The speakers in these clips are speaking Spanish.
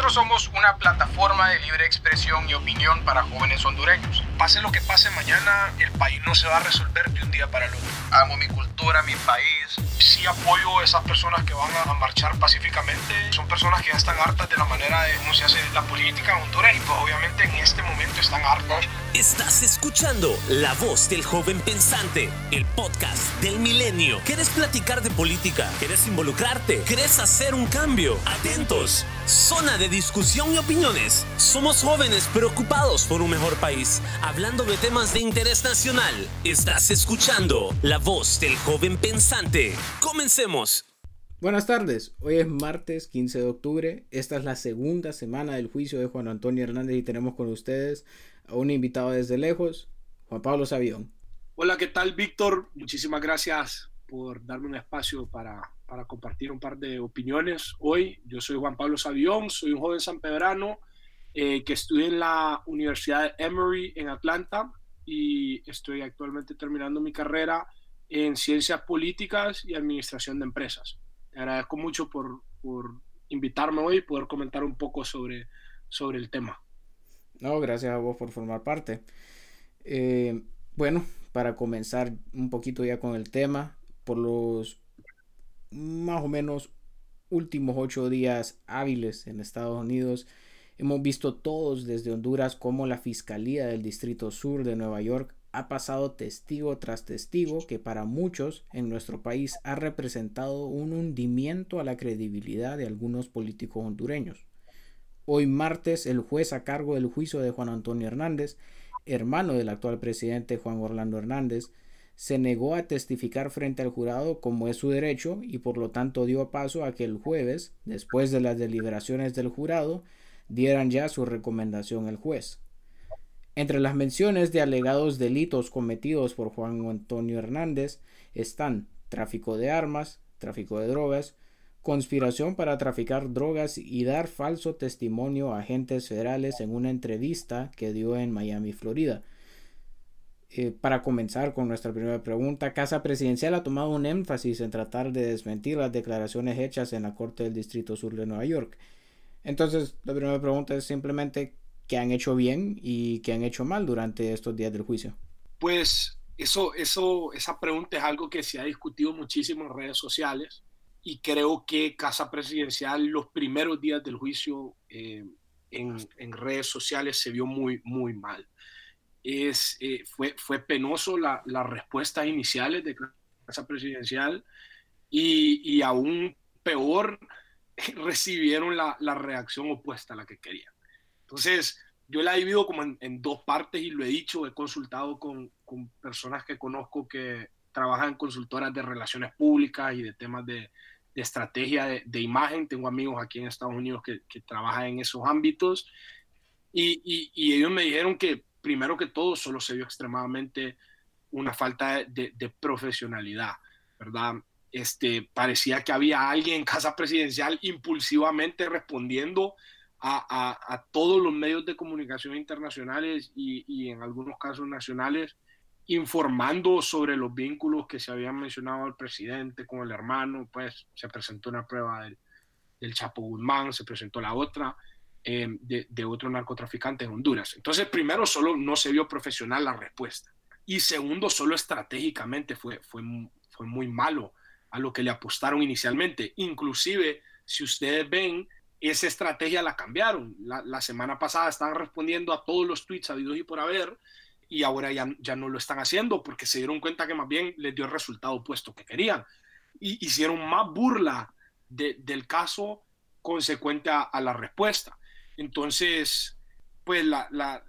Nosotros somos una plataforma de libre expresión y opinión para jóvenes hondureños. Pase lo que pase mañana, el país no se va a resolver de un día para el otro. Amo mi cultura, mi país. Sí apoyo a esas personas que van a marchar pacíficamente. Son personas que ya están hartas de la manera de cómo se hace la política en Honduras y pues obviamente en este momento están hartas. Estás escuchando La Voz del Joven Pensante, el podcast del milenio. ¿Quieres platicar de política? ¿Quieres involucrarte? ¿Quieres hacer un cambio? Atentos. Zona de discusión y opiniones. Somos jóvenes preocupados por un mejor país, hablando de temas de interés nacional. Estás escuchando La Voz del Joven Pensante. Comencemos. Buenas tardes, hoy es martes 15 de octubre, esta es la segunda semana del juicio de Juan Antonio Hernández y tenemos con ustedes un invitado desde lejos, Juan Pablo Sabión. Hola, ¿qué tal Víctor? Muchísimas gracias por darme un espacio para, para compartir un par de opiniones hoy. Yo soy Juan Pablo Sabión, soy un joven sanpedrano eh, que estudia en la Universidad de Emory en Atlanta y estoy actualmente terminando mi carrera en Ciencias Políticas y Administración de Empresas. Te agradezco mucho por, por invitarme hoy y poder comentar un poco sobre, sobre el tema. No, gracias a vos por formar parte. Eh, bueno, para comenzar un poquito ya con el tema, por los más o menos últimos ocho días hábiles en Estados Unidos, hemos visto todos desde Honduras cómo la Fiscalía del Distrito Sur de Nueva York ha pasado testigo tras testigo que para muchos en nuestro país ha representado un hundimiento a la credibilidad de algunos políticos hondureños. Hoy martes el juez a cargo del juicio de Juan Antonio Hernández, hermano del actual presidente Juan Orlando Hernández, se negó a testificar frente al jurado como es su derecho y por lo tanto dio paso a que el jueves, después de las deliberaciones del jurado, dieran ya su recomendación al juez. Entre las menciones de alegados delitos cometidos por Juan Antonio Hernández están tráfico de armas, tráfico de drogas, conspiración para traficar drogas y dar falso testimonio a agentes federales en una entrevista que dio en Miami, Florida. Eh, para comenzar con nuestra primera pregunta, Casa Presidencial ha tomado un énfasis en tratar de desmentir las declaraciones hechas en la Corte del Distrito Sur de Nueva York. Entonces, la primera pregunta es simplemente qué han hecho bien y qué han hecho mal durante estos días del juicio. Pues eso, eso, esa pregunta es algo que se ha discutido muchísimo en redes sociales y creo que Casa Presidencial los primeros días del juicio eh, en, en, redes sociales se vio muy, muy mal. Es, eh, fue, fue penoso las la respuestas iniciales de Casa Presidencial y, y aún peor recibieron la, la, reacción opuesta a la que querían. Entonces, yo la he dividido como en, en dos partes y lo he dicho, he consultado con, con personas que conozco que trabajan en consultoras de relaciones públicas y de temas de, de estrategia de, imagen. Tengo amigos aquí en Estados Unidos que, que trabajan en esos ámbitos y, y, y, ellos me dijeron que primero que todo solo se vio extremadamente una falta de, de profesionalidad, ¿verdad? Este, parecía que había alguien en casa presidencial impulsivamente respondiendo a, a, a todos los medios de comunicación internacionales y, y en algunos casos nacionales informando sobre los vínculos que se habían mencionado al presidente con el hermano, pues se presentó una prueba del, del Chapo Guzmán, se presentó la otra eh, de, otro narcotraficante en Honduras. Entonces, primero, solo no se vio profesional la respuesta. Y segundo, solo estratégicamente fue, fue, fue muy malo a lo que le apostaron inicialmente. Inclusive, si ustedes ven, esa estrategia la cambiaron. La, la semana pasada estaban respondiendo a todos los tweets habidos y por haber, y ahora ya, ya no lo están haciendo porque se dieron cuenta que más bien les dio el resultado opuesto que querían. Y hicieron más burla de, del caso consecuente a, a, la respuesta. Entonces, pues la, la,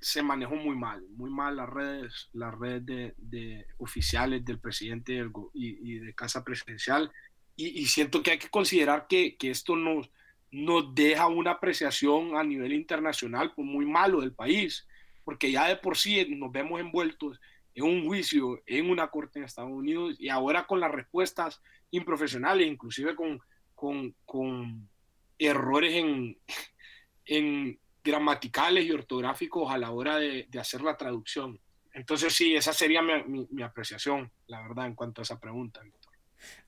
se manejó muy mal, muy mal las redes, las redes de, oficiales del presidente y, de Casa Presidencial. Y, y, siento que hay que considerar que, que esto nos, nos deja una apreciación a nivel internacional pues, muy malo del país porque ya de por sí nos vemos envueltos en un juicio, en una corte en Estados Unidos, y ahora con las respuestas improfesionales, inclusive con, con, con errores en, en, gramaticales y ortográficos a la hora de, de, hacer la traducción. Entonces sí, esa sería mi, mi, mi, apreciación, la verdad, en cuanto a esa pregunta.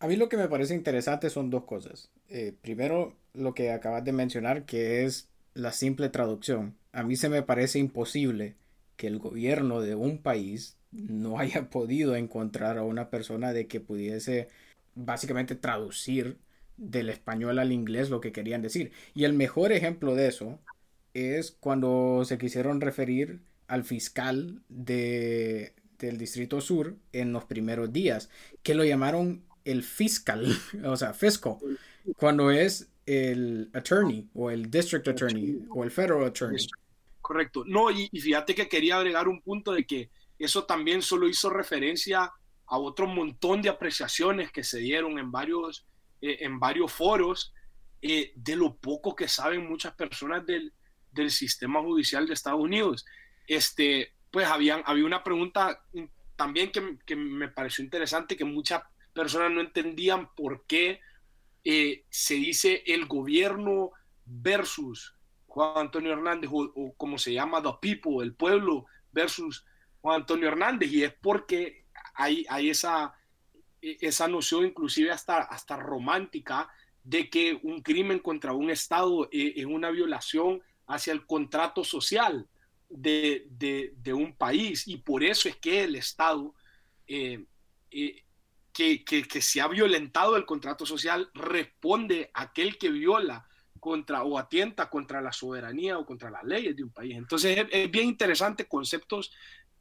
A mí lo que me parece interesante son dos cosas. Eh, primero, lo que acabas de mencionar, que es la simple traducción. A mí se me parece imposible que el gobierno de un país no haya podido encontrar a una persona de que pudiese básicamente traducir del español al inglés lo que querían decir. Y el mejor ejemplo de eso es cuando se quisieron referir al fiscal de, del Distrito Sur en los primeros días, que lo llamaron el fiscal, o sea, fiscal, cuando es el attorney o el district attorney o el federal attorney. Correcto. No, y, fíjate que quería agregar un punto de que eso también solo hizo referencia a otro montón de apreciaciones que se dieron en varios, eh, en varios foros eh, de lo poco que saben muchas personas del, del sistema judicial de Estados Unidos. Este, pues habían, había una pregunta también que, que me pareció interesante, que muchas personas no entendían por qué eh, se dice el gobierno versus Juan Antonio Hernández, o, como se llama, the people, el pueblo versus Juan Antonio Hernández, y es porque hay, hay esa, esa noción inclusive hasta, hasta romántica de que un crimen contra un Estado eh, es una violación hacia el contrato social de, de, un país, y por eso es que el Estado eh, que, se ha violentado el contrato social responde a aquel que viola contra o atienta contra la soberanía o contra las leyes de un país. Entonces es, bien interesante conceptos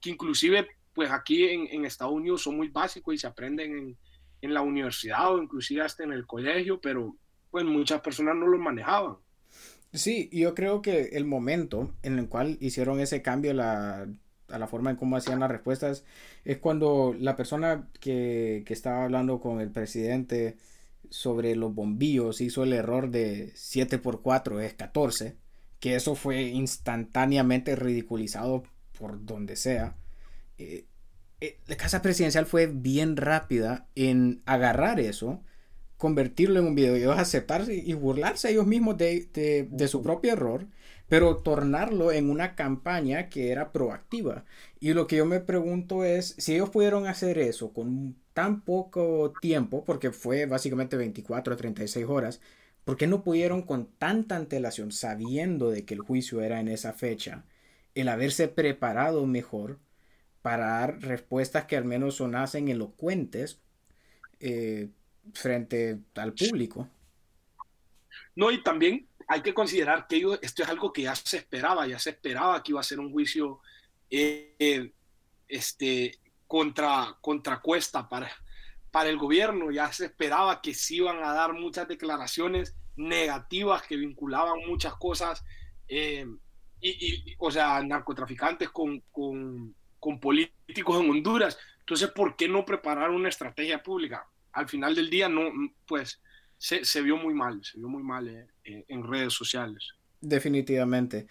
que inclusive pues aquí en, en, Estados Unidos son muy básicos y se aprenden en, en, la universidad o inclusive hasta en el colegio, pero pues muchas personas no los manejaban. Sí, yo creo que el momento en el cual hicieron ese cambio la, a la forma en cómo hacían las respuestas es cuando la persona que, que estaba hablando con el presidente sobre los bombillos hizo el error de 7 por 4 es 14, que eso fue instantáneamente ridiculizado por donde sea. Eh, eh, la Casa Presidencial fue bien rápida en agarrar eso, convertirlo en un video y aceptarse y burlarse ellos mismos de, de, de su propio error pero tornarlo en una campaña que era proactiva. Y lo que yo me pregunto es, si ellos pudieron hacer eso con tan poco tiempo, porque fue básicamente 24 o 36 horas, ¿por qué no pudieron con tanta antelación, sabiendo de que el juicio era en esa fecha, el haberse preparado mejor para dar respuestas que al menos sonasen elocuentes eh, frente al público? No, y también hay que considerar que esto es algo que ya se esperaba, ya se esperaba que iba a ser un juicio eh, este, contra, contra Cuesta para, para el gobierno, ya se esperaba que se iban a dar muchas declaraciones negativas que vinculaban muchas cosas, eh, y, o sea, narcotraficantes con, con, con políticos en Honduras. Entonces, ¿por qué no preparar una estrategia pública? Al final del día, no, pues se, se vio muy mal, se vio muy mal eh, eh, en redes sociales. Definitivamente.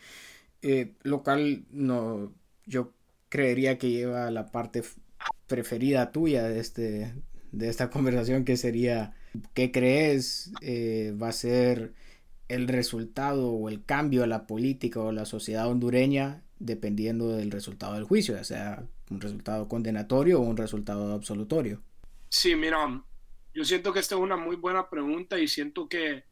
Eh, local, no, yo creería que lleva la parte preferida tuya de, este, de esta conversación, que sería, ¿qué crees va a ser el resultado o el cambio a la política o la sociedad hondureña dependiendo del resultado del juicio, ya sea un resultado condenatorio o un resultado absolutorio? Sí, mira, yo siento que esta es una muy buena pregunta y siento que,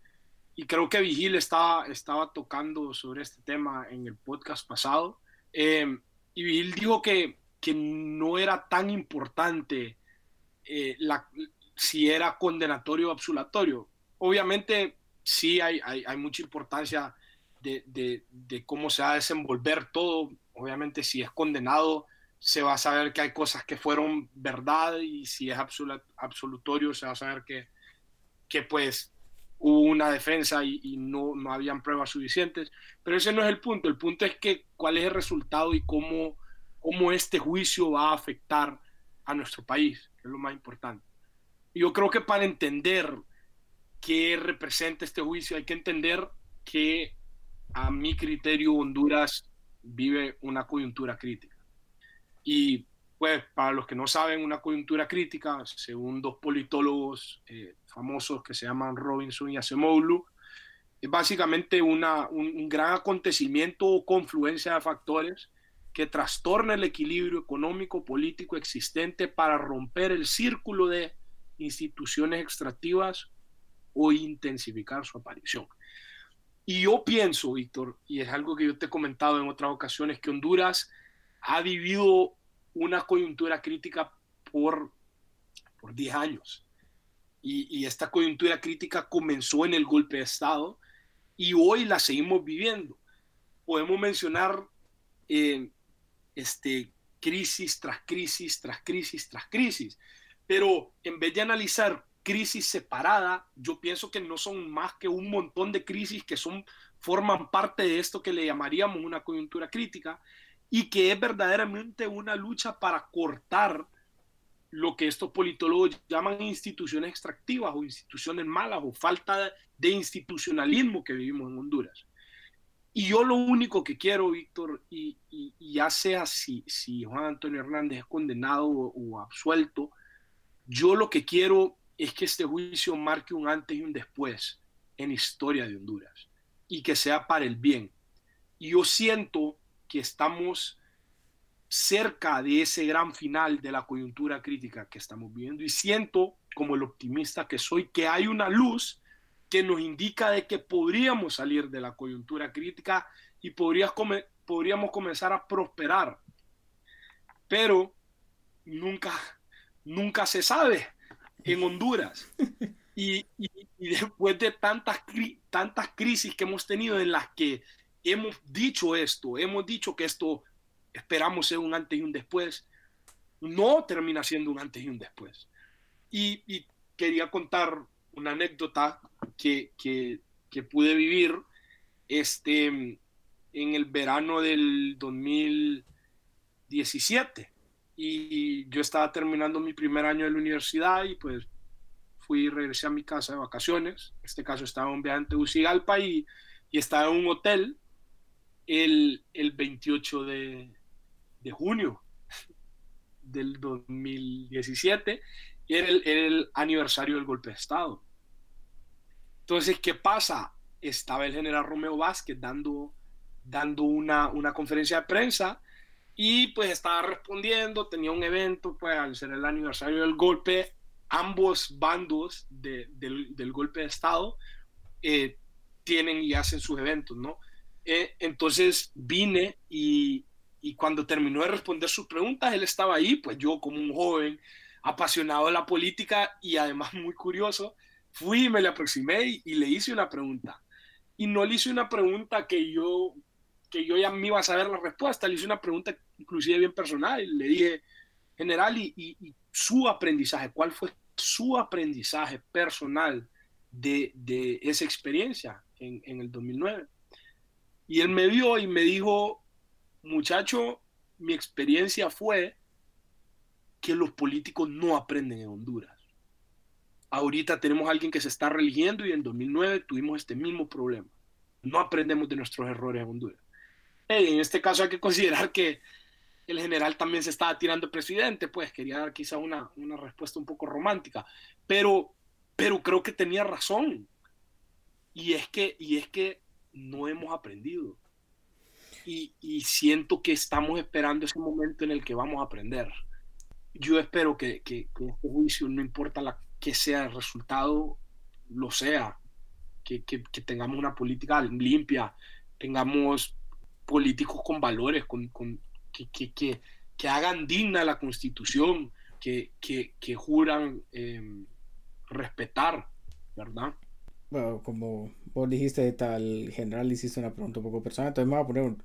y creo que Vigil estaba, estaba tocando sobre este tema en el podcast pasado. Eh, y Vigil dijo que, que no era tan importante eh, la, si era condenatorio o absolutorio. Obviamente sí hay, hay, hay mucha importancia de, de, de, cómo se va a desenvolver todo. Obviamente si es condenado se va a saber que hay cosas que fueron verdad y si es absolutorio se va a saber que, que pues hubo una defensa y, no, no habían pruebas suficientes. Pero ese no es el punto. El punto es que cuál es el resultado y cómo, cómo este juicio va a afectar a nuestro país, que es lo más importante. Yo creo que para entender qué representa este juicio hay que entender que a mi criterio Honduras vive una coyuntura crítica. Y pues para los que no saben, una coyuntura crítica, según dos politólogos eh, famosos que se llaman Robinson y Acemoglu, es básicamente una, un, gran acontecimiento o confluencia de factores que trastorna el equilibrio económico político existente para romper el círculo de instituciones extractivas o intensificar su aparición. Y yo pienso, Víctor, y es algo que yo te he comentado en otras ocasiones, que Honduras ha vivido una coyuntura crítica por, por 10 años. Y, esta coyuntura crítica comenzó en el golpe de Estado y hoy la seguimos viviendo. Podemos mencionar eh, este, crisis tras crisis, tras crisis, tras crisis. Pero en vez de analizar crisis separada, yo pienso que no son más que un montón de crisis que son, forman parte de esto que le llamaríamos una coyuntura crítica y que es verdaderamente una lucha para cortar lo que estos politólogos llaman instituciones extractivas o instituciones malas o falta de institucionalismo que vivimos en Honduras. Y yo lo único que quiero, Víctor, y, ya sea si, si Juan Antonio Hernández es condenado o absuelto, yo lo que quiero es que este juicio marque un antes y un después en historia de Honduras y que sea para el bien. Y yo siento que estamos cerca de ese gran final de la coyuntura crítica que estamos viviendo y siento, como el optimista que soy, que hay una luz que nos indica de que podríamos salir de la coyuntura crítica y podríamos comenzar a prosperar. Pero nunca, nunca se sabe en Honduras. Y, después de tantas, tantas crisis que hemos tenido en las que hemos dicho esto, hemos dicho que esto esperamos ser un antes y un después, no termina siendo un antes y un después. Y, quería contar una anécdota que, que, que, pude vivir este, en el verano del 2017 y yo estaba terminando mi primer año de la universidad y pues fui y regresé a mi casa de vacaciones. En este caso estaba un viaje en Tegucigalpa y, y estaba en un hotel el, el 28 de, de, junio del 2017 y era el, el, aniversario del golpe de Estado. Entonces, ¿qué pasa? Estaba el general Romeo Vázquez dando, dando una, una conferencia de prensa y pues estaba respondiendo, tenía un evento, pues al ser el aniversario del golpe, ambos bandos del, golpe de Estado eh, tienen y hacen sus eventos, ¿no? Eh, entonces vine y, y, cuando terminó de responder sus preguntas, él estaba ahí, pues yo como un joven apasionado de la política y además muy curioso, fui y me le aproximé y le hice una pregunta. Y no le hice una pregunta que yo que yo ya me iba a saber la respuesta. Le hice una pregunta inclusive bien personal y le dije, general, y, su aprendizaje, ¿cuál fue su aprendizaje personal de, de esa experiencia en, en, el 2009? Y él me vio y me dijo, muchacho, mi experiencia fue que los políticos no aprenden en Honduras. Ahorita tenemos alguien que se está religiendo y en 2009 tuvimos este mismo problema. No aprendemos de nuestros errores en Honduras en este caso hay que considerar que el general también se estaba tirando presidente, pues quería dar quizá una, una respuesta un poco romántica, pero, pero creo que tenía razón. Y es que, y es que no hemos aprendido. Y, y, siento que estamos esperando ese momento en el que vamos a aprender. Yo espero que, que, que este juicio, no importa la, que sea el resultado, lo sea, que, que, tengamos una política limpia, tengamos políticos con valores, con, con que, que, hagan digna la constitución, que, juran em, respetar, ¿verdad? Bueno, como vos dijiste, tal general hiciste una pregunta un poco personal, entonces me voy a poner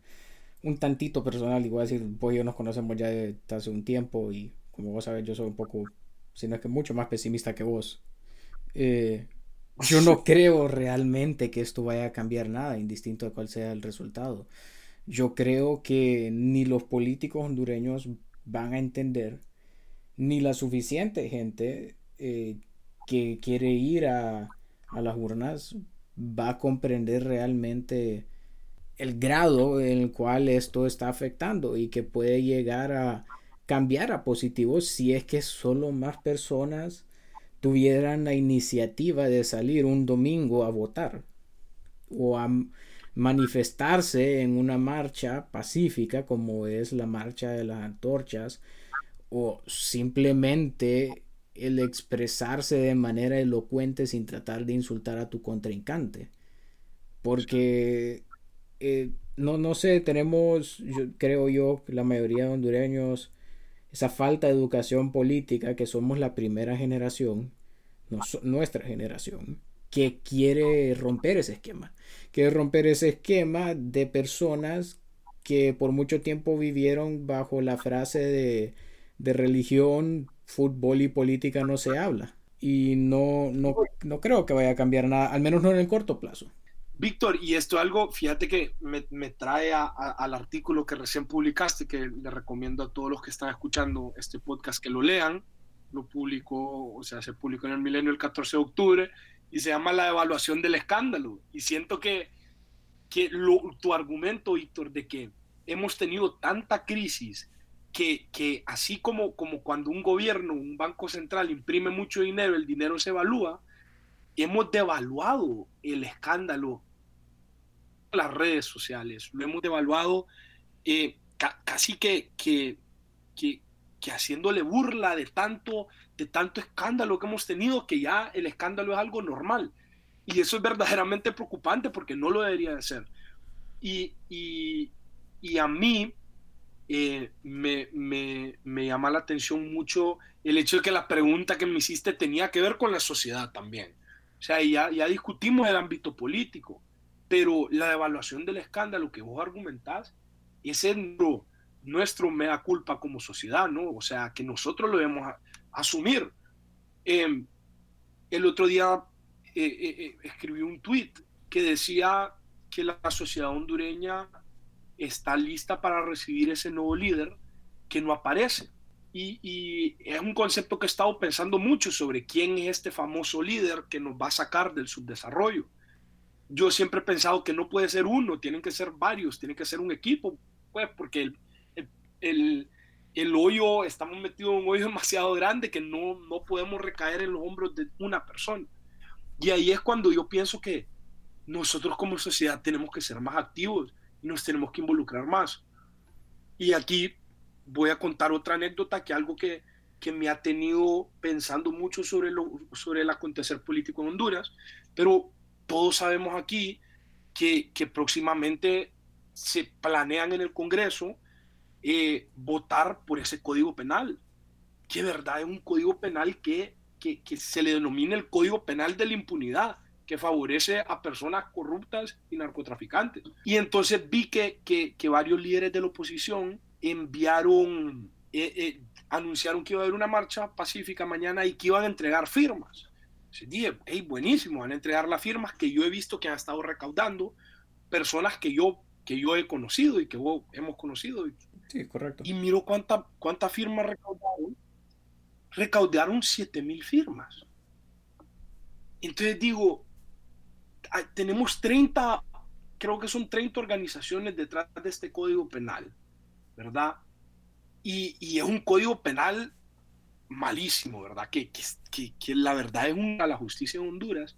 un, tantito personal, igual decir, vos y yo nos conocemos ya de hace un tiempo y como vos sabes, yo soy un poco, sino que mucho más pesimista que vos. Eh, yo no creo realmente que esto vaya a cambiar nada, indistinto de cuál sea el resultado yo creo que ni los políticos hondureños van a entender, ni la suficiente gente eh, que quiere ir a, a las urnas va a comprender realmente el grado en el cual esto está afectando y que puede llegar a cambiar a positivo si es que solo más personas tuvieran la iniciativa de salir un domingo a votar o a manifestarse en una marcha pacífica como es la marcha de las antorchas o simplemente el expresarse de manera elocuente sin tratar de insultar a tu contrincante. Porque, eh, no, no sé, tenemos, creo yo, la mayoría de hondureños, esa falta de educación política, que somos la primera generación, nuestra generación, que quiere romper ese esquema. Quiere romper ese esquema de personas que por mucho tiempo vivieron bajo la frase de, de religión, fútbol y política no se habla. Y no, no, no creo que vaya a cambiar nada, al menos no en el corto plazo. Víctor, y esto algo, fíjate que me, me trae a, al artículo que recién publicaste, que le recomiendo a todos los que están escuchando este podcast que lo lean. Lo publicó, o sea, se publicó en el milenio el 14 de octubre y se llama La evaluación del escándalo. Y siento que, que lo, tu argumento, Víctor, de que hemos tenido tanta crisis que, que, así como, como cuando un gobierno, un banco central imprime mucho dinero, el dinero se evalúa, hemos devaluado el escándalo las redes sociales, lo hemos devaluado eh, casi que, que, que, que, haciéndole burla de tanto, de tanto escándalo que hemos tenido, que ya el escándalo es algo normal. Y eso es verdaderamente preocupante porque no lo debería de ser. Y, y, y a mí eh, me, me, me, llama la atención mucho el hecho de que la pregunta que me hiciste tenía que ver con la sociedad también. O sea, ya, ya discutimos el ámbito político, pero la evaluación del escándalo que vos argumentás, es nuestro, nuestro mea culpa como sociedad, ¿no? O sea, que nosotros lo debemos asumir. Eh, el otro día eh, eh, escribí un tweet que decía que la sociedad hondureña está lista para recibir ese nuevo líder que no aparece. Y, es un concepto que he estado pensando mucho sobre quién es este famoso líder que nos va a sacar del subdesarrollo. Yo siempre he pensado que no puede ser uno, tienen que ser varios, tiene que ser un equipo, pues porque el, el, el, hoyo, estamos metidos en un hoyo demasiado grande que no, no podemos recaer en los hombros de una persona. Y ahí es cuando yo pienso que nosotros como sociedad tenemos que ser más activos y nos tenemos que involucrar más. Y aquí voy a contar otra anécdota que algo que, que me ha tenido pensando mucho sobre, lo, sobre el acontecer político en Honduras, pero todos sabemos aquí que, que próximamente se planean en el Congreso eh, votar por ese código penal, que verdad es un código penal que, que, que se le denomina el código penal de la impunidad que favorece a personas corruptas y narcotraficantes. Y entonces vi que, que, que varios líderes de la oposición enviaron, eh, eh, anunciaron que iba a haber una marcha pacífica mañana y que iban a entregar firmas. Entonces dije, hey, buenísimo, van a entregar las firmas que yo he visto que han estado recaudando personas que yo, que yo he conocido y que vos hemos conocido. Sí, correcto. Y miro cuántas cuánta firmas recaudaron. Recaudaron 7 mil firmas. Entonces digo, tenemos 30, creo que son 30 organizaciones detrás de este código penal, ¿verdad? Y, y es un código penal malísimo, ¿verdad? Que, que, que, la verdad es una la justicia en Honduras.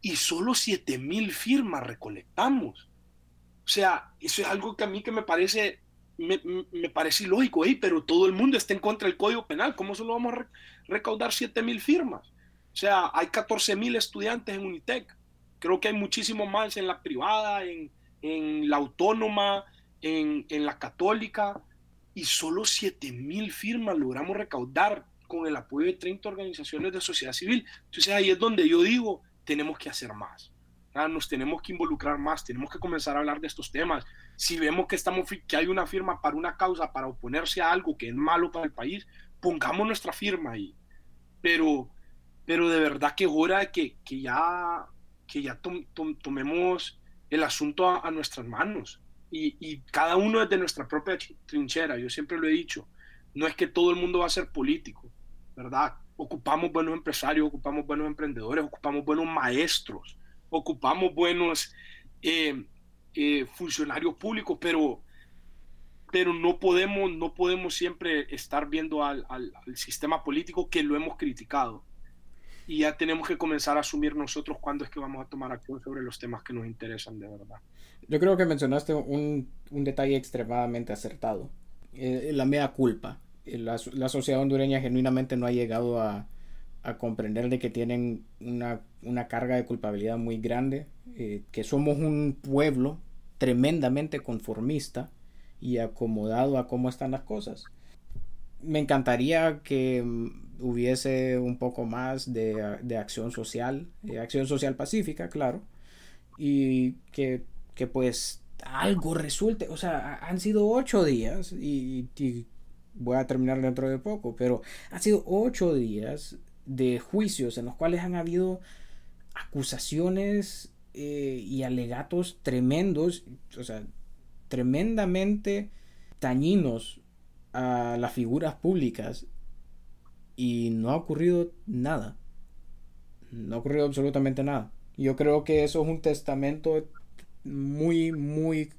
Y solo 7 mil firmas recolectamos. O sea, eso es algo que a mí que me parece, me, me parece ilógico, ¿eh? pero todo el mundo está en contra del código penal. ¿Cómo solo vamos a recaudar 7 mil firmas? O sea, hay 14 mil estudiantes en Unitec. Creo que hay muchísimo más en la privada, en, en la autónoma, en, en, la católica, y solo 7 mil firmas logramos recaudar con el apoyo de 30 organizaciones de sociedad civil. Entonces ahí es donde yo digo, tenemos que hacer más. Nos tenemos que involucrar más, tenemos que comenzar a hablar de estos temas. Si vemos que, estamos, que hay una firma para una causa, para oponerse a algo que es malo para el país, pongamos nuestra firma ahí. Pero, pero de verdad que es hora que, que ya que ya tom, tom, tomemos el asunto a, nuestras manos y, y, cada uno desde nuestra propia trinchera. Yo siempre lo he dicho, no es que todo el mundo va a ser político, ¿verdad? Ocupamos buenos empresarios, ocupamos buenos emprendedores, ocupamos buenos maestros, ocupamos buenos eh, eh, funcionarios públicos, pero, pero no, podemos, no podemos siempre estar viendo al, al sistema político que lo hemos criticado y ya tenemos que comenzar a asumir nosotros cuándo es que vamos a tomar acción sobre los temas que nos interesan de verdad. Yo creo que mencionaste un, un detalle extremadamente acertado, eh, la mea culpa. la, la sociedad hondureña genuinamente no ha llegado a, a comprender de que tienen una, una, carga de culpabilidad muy grande, eh, que somos un pueblo tremendamente conformista y acomodado a cómo están las cosas. Me encantaría que mm, hubiese un poco más de, de acción social, de acción social pacífica, claro, y que, que, pues algo resulte, o sea, han sido ocho días y, y voy a terminar dentro de poco, pero han sido ocho días de juicios en los cuales han habido acusaciones eh, y alegatos tremendos, o sea, tremendamente dañinos a las figuras públicas y no ha ocurrido nada. No ha ocurrido absolutamente nada. Yo creo que eso es un testamento muy, muy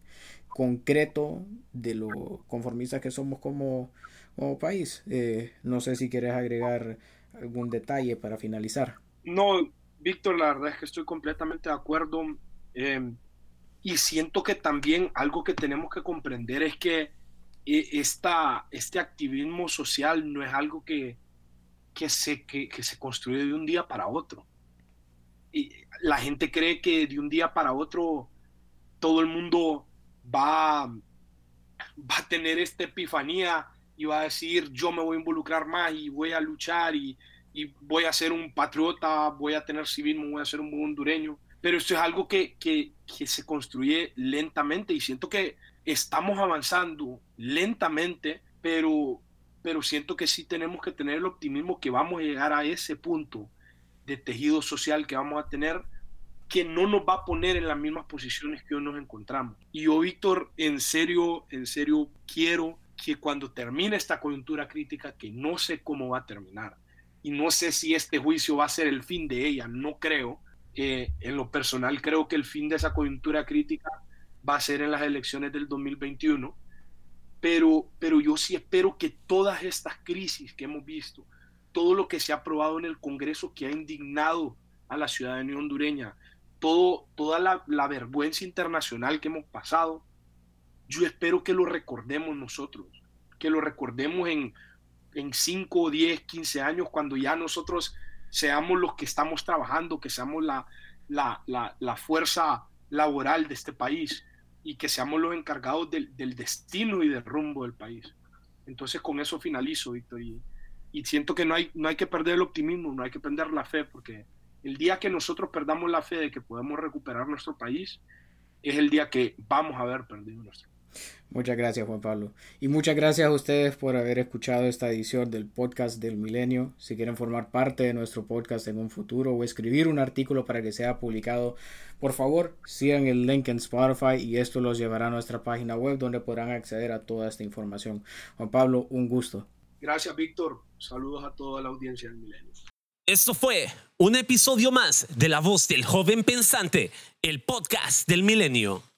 concreto de lo conformistas que somos como, como país. Eh, no sé si quieres agregar algún detalle para finalizar. No, Víctor, la verdad es que estoy completamente de acuerdo. Eh, y siento que también algo que tenemos que comprender es que eh, esta, este activismo social no es algo que, que, se, que, que se construye de un día para otro. Y la gente cree que de un día para otro todo el mundo va, va a tener esta epifanía y va a decir yo me voy a involucrar más y voy a luchar y, y voy a ser un patriota, voy a tener civismo, voy a ser un hondureño. Pero esto es algo que, que, que se construye lentamente y siento que estamos avanzando lentamente, pero, pero siento que sí tenemos que tener el optimismo que vamos a llegar a ese punto de tejido social que vamos a tener que no nos va a poner en las mismas posiciones que hoy nos encontramos. Y yo, Víctor, en serio, en serio, quiero que cuando termine esta coyuntura crítica, que no sé cómo va a terminar, y no sé si este juicio va a ser el fin de ella, no creo. Eh, en lo personal creo que el fin de esa coyuntura crítica va a ser en las elecciones del 2021, pero, pero yo sí espero que todas estas crisis que hemos visto, todo lo que se ha aprobado en el Congreso que ha indignado a la ciudadanía hondureña, todo, toda la, vergüenza internacional que hemos pasado, yo espero que lo recordemos nosotros, que lo recordemos en, en 5, 10, 15 años, cuando ya nosotros seamos los que estamos trabajando, que seamos la, la, la fuerza laboral de este país y que seamos los encargados del, destino y del rumbo del país. Entonces con eso finalizo, Víctor, y, y, siento que no hay, no hay que perder el optimismo, no hay que perder la fe, porque el día que nosotros perdamos la fe de que podemos recuperar nuestro país, es el día que vamos a haber perdido nuestro país. Muchas gracias Juan Pablo. Y muchas gracias a ustedes por haber escuchado esta edición del podcast del milenio. Si quieren formar parte de nuestro podcast en un futuro o escribir un artículo para que sea publicado, por favor sigan el link en Spotify y esto los llevará a nuestra página web donde podrán acceder a toda esta información. Juan Pablo, un gusto. Gracias Víctor. Saludos a toda la audiencia del milenio. Esto fue un episodio más de La Voz del Joven Pensante, el podcast del milenio.